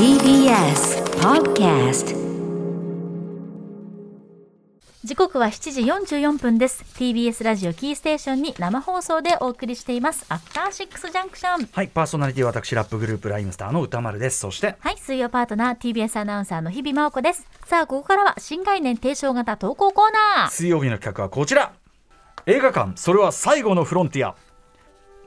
TBS Podcast 時刻は7時44分です TBS ラジオキーステーションに生放送でお送りしていますアフターシックスジャンクションはい、パーソナリティは私ラップグループライムスターの歌丸です。そして、はい水曜パートナー TBS アナウンサーの日々真央子ですさあここからは新概念提唱型投稿コーナー水曜日の企画はこちら。映画館、それは最後のフロンティア。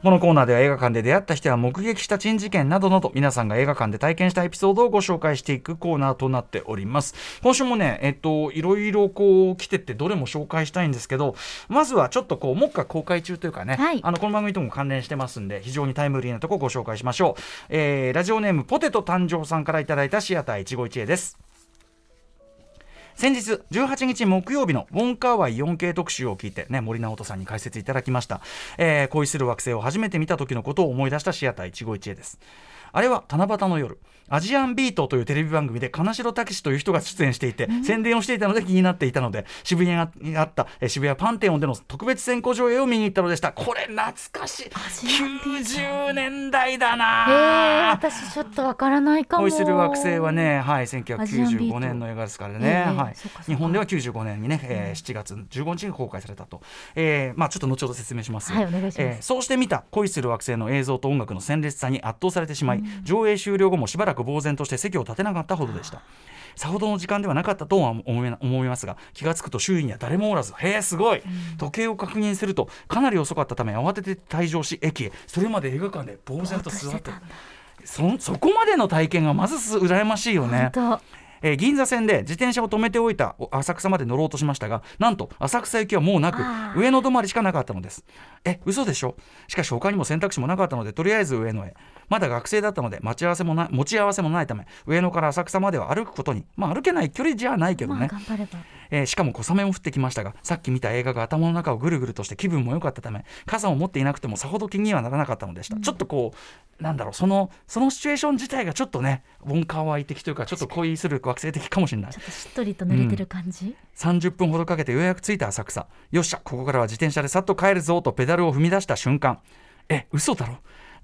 このコーナーでは映画館で出会った人や目撃した珍事件などなど皆さんが映画館で体験したエピソードをご紹介していくコーナーとなっております。今週もねえっといろいろこう来てってどれも紹介したいんですけどまずはちょっとこう目下公開中というかね、はい。あのこの番組とも関連してますんで非常にタイムリーなとこご紹介しましょう、えーラジオネームポテト誕生さんからいただいたシアター一期一会です先日18日木曜日のウォンカーワイ 4K 特集を聞いて、ね、森直人さんに解説いただきました、えー恋する惑星を初めて見た時のことを思い出したシアター一期一会です。あれは七夕の夜。アジアンビートというテレビ番組で金城武という人が出演していて、宣伝をしていたので気になっていたので渋谷にあったえー渋谷パンテオンでの特別先行上映を見に行ったのでした。これ懐かしい。ジアンビート。90年代だえー、な私ちょっとわからないかも。恋する惑星はね、はい、アジアンビー1995ト年の映画ですからえね、えはい。日本では95年にね、えー7月15日に公開されたと、えーまあ、ちょっと後ほど説明します、はいお願いします。えーそうして見た恋する惑星の映像と音楽の鮮烈さに圧倒されてしまい、上映終了後もしばらく呆然として席を立てなかったほどでした。さほどの時間ではなかったとは思いますが気がつくと周囲には誰もおらずへえすごい、時計を確認するとかなり遅かったため慌てて退場し駅へ。それまで映画館で呆然と座って。そそこまでの体験がまずす羨ましいよね。本えー銀座線で自転車を止めておいたお浅草まで乗ろうとしましたがなんと浅草行きはもうなく上野止まりしかなかったのです。え嘘でしょ？しかし他にも選択肢もなかったのでとりあえず上野へ。まだ学生だったので待ち合わせもな持ち合わせもないため上野から浅草までは歩くことに。まあ歩けない距離じゃないけ当まあどね、頑張ればえーしかも小雨も降ってきましたがさっき見た映画が頭の中をぐるぐるとして気分も良かったため傘を持っていなくてもさほど気にはならなかったのでした、ちょっとこうなんだろうそのそのシチュエーション自体がちょっとねウォンカーワイ的というかちょっと恋する惑星的かもしれない。ちょっとしっとりと濡れてる感じ、30分ほどかけてようやく着いた浅草。よっしゃここからは自転車でさっと帰るぞとペダルを踏み出した瞬間。え嘘だろ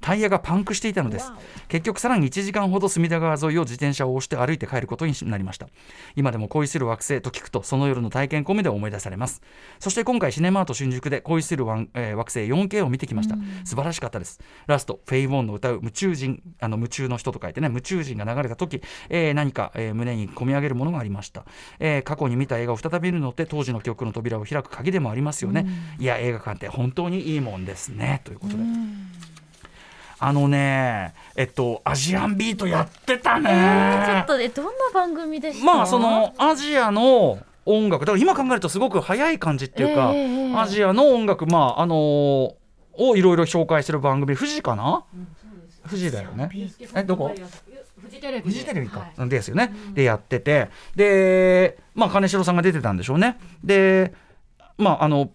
タイヤがパンクしていたのです。結局さらに1時間ほど隅田川沿いを自転車を押して歩いて帰ることになりました。今でも恋する惑星と聞くとその夜の体験込みで思い出されます。そして今回シネマート新宿で恋するえー惑星 4K を見てきました。素晴らしかったです。ラストフェイ・ウォンの歌う夢中人あの夢中の人と書いてね夢中人が流れた時、えー何か、えー胸に込み上げるものがありました、えー過去に見た映画を再び見るのって当時の記憶の扉を開く鍵でもありますよね、いや映画館って本当にいいもんですね。ということで、あのねえっとアジアンビートやってたね、えー、ちょっとえどんな番組でした？まあそのアジアの音楽だから今考えるとすごく早い感じっていうか、ええアジアの音楽まああのーをいろいろ紹介してる番組富士かな、富士だよね。えどこ？フジテレビフジテレビか、はい。ですよね、でやってて。でまあ金城さんが出てたんでしょうね。でまああの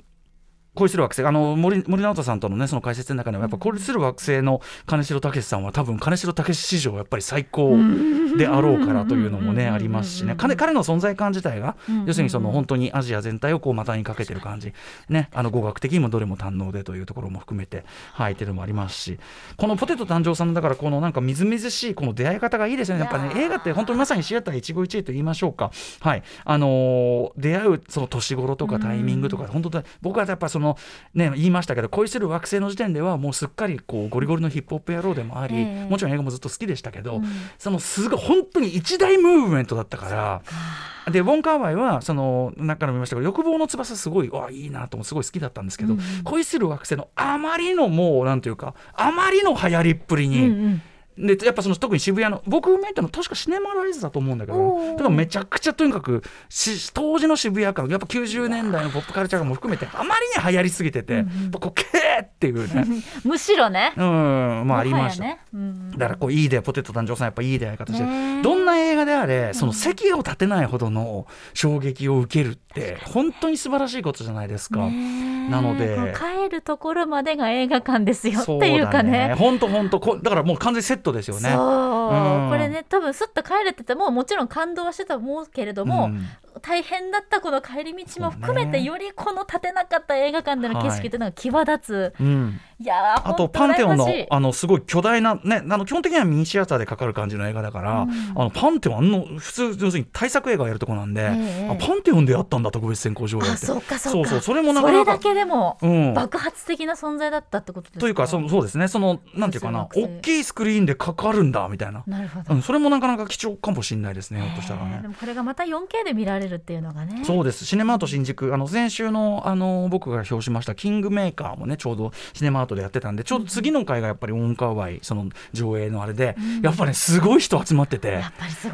恋する惑星あの森森直人さんとのねその解説の中でもやっぱ恋する惑星の金城武さんは多分金城武史上やっぱり最高であろうからというのもねありますしね。彼彼の存在感自体が要するにその本当にアジア全体をこう股にかけてる感じ。ねあの語学的にもどれも堪能でというところも含めてはいっていうのもありますし。このポテト誕生さんのだからこのなんかみずみずしいこの出会い方がいいですよね。やっぱね映画って本当にまさにシアター一期一会と言いましょうか。はい。あのー出会うその年頃とかタイミングとか本当だ僕はやっぱそのね言いましたけど恋する惑星の時点ではもうすっかりこうゴリゴリのヒップホップ野郎でもあり、ええ。もちろん映画もずっと好きでしたけど、そのすごい本当に一大ムーブメントだったからでウォン・カーワイはその中でも言いましたけど欲望の翼すごいわいいなともすごい好きだったんですけど、恋する惑星のあまりのもうなんていうかあまりの流行りっぷりに、うんうんでやっぱその特に渋谷の僕見たの確かシネマライズだと思うんだけどだからめちゃくちゃとにかくし当時の渋谷感やっぱ90年代のポップカルチャーも含めてあまりに流行りすぎてて、やっぱこうけえっていうね。むしろね。うんまあありました、ね。うんだからこういい出ポテト誕生さんやっぱいい出会い方して。どんな映画であれその席を立てないほどの衝撃を受けるって本当に素晴らしいことじゃないですか。なので帰るところまでが映画館ですよっていうかだね。本当本当。こだからもう完全にセットですよね。そう、うんこれね多分すっと帰れててももちろん感動はしてたと思うけれども、うん大変だったこの帰り道も含めて、よりこの立てなかった映画館での景色っていうのが際立つ、うん、い、やーあとパンテオンのあのすごい巨大なねあの基本的にはミニシアターでかかる感じの映画だから、うんあのパンテオンあの普通要するに大作映画やるとこなんで、ええ。あパンテオンでやったんだ特別先行上映って。あそうかそうか。そうそれもなかなかそれだけでもうん。爆発的な存在だったってことですか？というかそそうですね。そのなんていうかな大きいスクリーンでかかるんだみたいな、なるほど、うん、それもなかなか貴重かもしれないですねひょっとしたらね。えーで。もこれがまた 4K で見られるっていうのがね。そうです。シネマート新宿。あの先週のあの僕が表しましたキングメーカーもねちょうどシネマートでやってたんでちょうど次の回がやっぱりオンカーワイその上映のあれで、うん。やっぱねすごい人集まってて。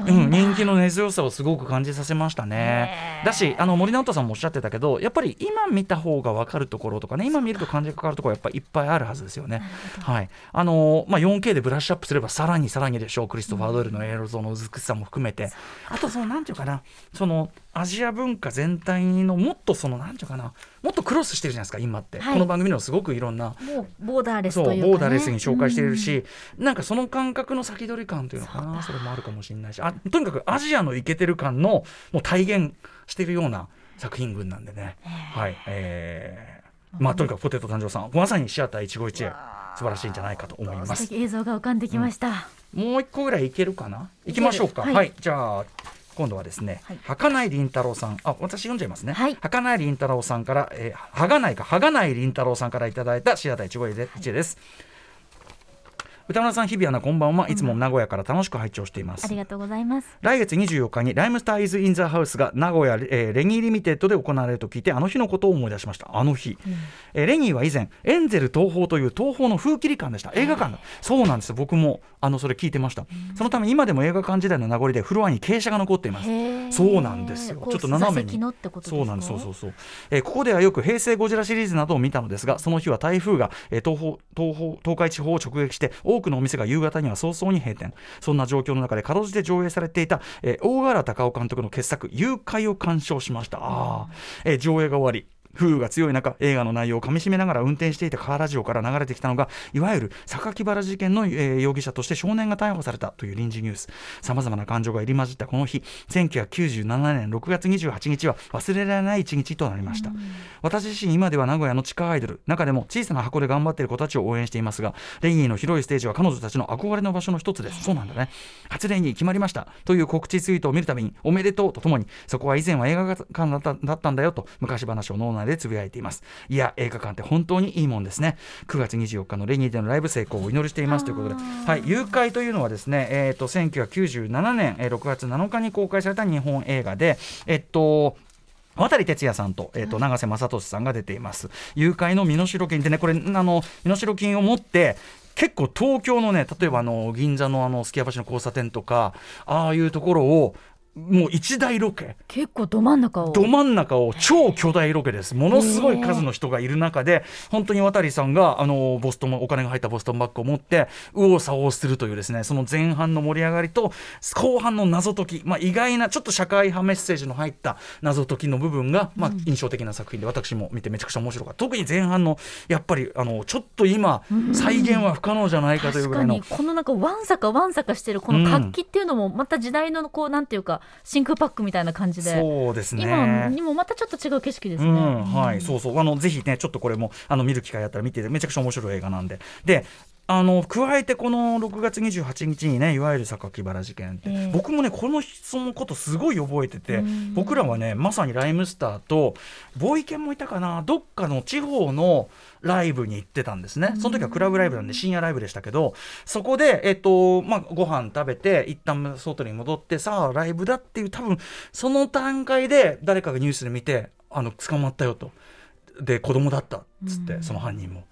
うん、人気の根強さをすごく感じさせましたね。だしあの森直人さんもおっしゃってたけどやっぱり今見た方が分かるところとかね今見ると感じが変わるところやっぱりいっぱいあるはずですよね。はい。あのまあ、4K でブラッシュアップすればさらにさらにでしょう。クリストファー・ドイルの映像の美しさも含めて、あとそのなんていうかな。そのアジア文化全体のもっとそのなんていうかなもっとクロスしてるじゃないですか今って、はい。この番組でもすごくいろんなボーダーレスそうボーダーレスに紹介しているし、なんかその感覚の先取り感というのかなそれもあるかもしれないし。あとにかくアジアのイケてる感のもう体現しているような作品群なんでね、はいえー。まあとにかくポテト誕生さんまさにシアター一期一会素晴らしいんじゃないかと思いま素す敵映像が浮かんできました、もう一個ぐらいいけるかな？いきましょうか。いける。はい、じゃあ今度はですね、はい。はかないりんたろうさん。あ私読んじゃいますね、はい。かないりんたろうさんから、えー、はがないかはがないりんたろうさんからいただいたシアター一期一会です、宇多丸さん日比アナこんばんは。いつも名古屋から楽しく拝聴しています。ありがとうございます。来月24日に RHYMESTER IS IN THE HOUSE が名古屋、えー ReNY limited で行われると聞いてあの日のことを思い出しました。あの日、えー ReNY は以前エンゼル東宝という東宝の封切り館でした。映画館だそうなんです。よ僕もあのそれ聞いてました。そのため今でも映画館時代の名残でフロアに傾斜が残っています。そうなんですよ。ちょっと斜めに。そうなんです。そうそうそう、えーここではよく平成ゴジラシリーズなどを見たのですがその日は台風が、えー東方東方東海地方を直撃して多くのお店が夕方には早々に閉店。そんな状況の中でかろうじて上映されていた、えー大原隆夫監督の傑作「誘拐」を鑑賞しました。あ、えー上映が終わり風雨が強い中映画の内容をかみしめながら運転していたカーラジオから流れてきたのがいわゆる榊原事件の、えー容疑者として少年が逮捕されたという臨時ニュース。さまざまな感情が入り混じったこの日1997年6月28日は忘れられない一日となりました、私自身今では名古屋の地下アイドル中でも小さな箱で頑張っている子たちを応援していますがレニーの広いステージは彼女たちの憧れの場所の一つです。そうなんだね。初レニー決まりました。という告知ツイートを見るたびにおめでとうとともにそこは以前は映画館だっただったんだよと昔話を脳内でつぶやいています。いや映画館って本当にいいもんですね。9月24日のレニーでのライブ成功をお祈りしています。ということで。はい誘拐というのはですねえっ、と1997年、えー6月7日に公開された日本映画でえっと渡哲也さんと,、えー、と永瀬正敏さんが出ています。誘拐の身代金ってねこれあの身代金を持って結構東京のね例えばあの銀座のあのすき家橋の交差点とかああいうところをもう一大ロケ。結構ど真ん中を。ど真ん中を超巨大ロケです。ものすごい数の人がいる中で本当に渡さんがあのボストンお金が入ったボストンバッグを持って右往左往するというですねその前半の盛り上がりと後半の謎解き、まあ、意外なちょっと社会派メッセージの入った謎解きの部分が、まあ、印象的な作品で私も見てめちゃくちゃ面白かった。特に前半のやっぱりあのちょっと今再現は不可能じゃないかという確からぐいの。にこのなんかわんさかわんさかしてるこの活気っていうのもまた時代のこうなんていうか真空パックみたいな感じで、そうですね今にもまたちょっと違う景色ですね。うん、はい、そうそう、あの、ぜひね、ちょっとこれも、あの、見る機会あったら見て、めちゃくちゃ面白い映画なんで。で。あの加えてこの6月28日にねいわゆる榊原事件って、ええ僕もねこのそのことすごい覚えててうん。僕らはねまさにライムスターとボーイケンもいたかなどっかの地方のライブに行ってたんですね。その時はクラブライブなんで深夜ライブでしたけどそこでえっとまあご飯食べて一旦外に戻ってさあライブだっていう多分その段階で誰かがニュースで見てあの捕まったよと。で子供だったっつって、うん。その犯人も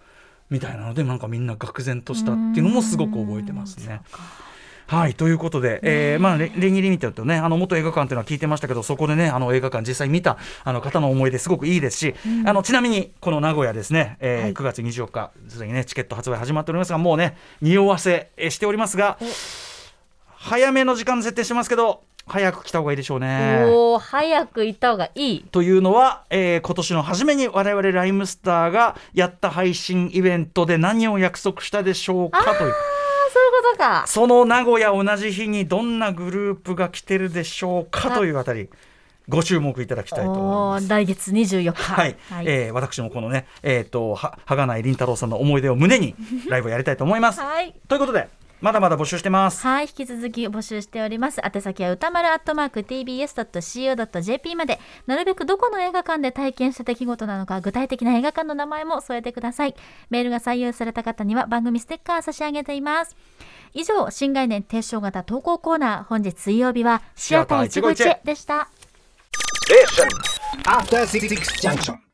みたいなのでなんかみんな愕然としたっていうのもすごく覚えてますね。はいということで、え。ーまあ、レギリミテッドねあの元映画館というのは聞いてましたけどそこでねあの映画館実際見たあの方の思い出すごくいいですし、あのちなみにこの名古屋ですね、えーはい。9月24日すでにねチケット発売始まっておりますがもうね匂わせえーしておりますが早めの時間設定してますけど早く来た方がいいでしょうね。おお早く行った方がいい。というのは、えー今年の初めに我々ライムスターがやった配信イベントで何を約束したでしょうかという。あそういうことか。その名古屋同じ日にどんなグループが来てるでしょうかというあたり。ご注目いただきたいと思いおます。ー来月24日。はい、えー私もこのね、えっ、と、は、はがないりんたろうさんの思い出を胸にライブをやりたいと思います。はい。ということで、まだまだ募集してます。はい、引き続き募集しております。宛先は歌丸アットマーク tbs.co.jp まで、なるべくどこの映画館で体験した出来事なのか、具体的な映画館の名前も添えてください。メールが採用された方には番組ステッカー差し上げています。以上、新概念提唱型投稿コーナー、本日水曜日はシアター一期一会でした。After Six Junction.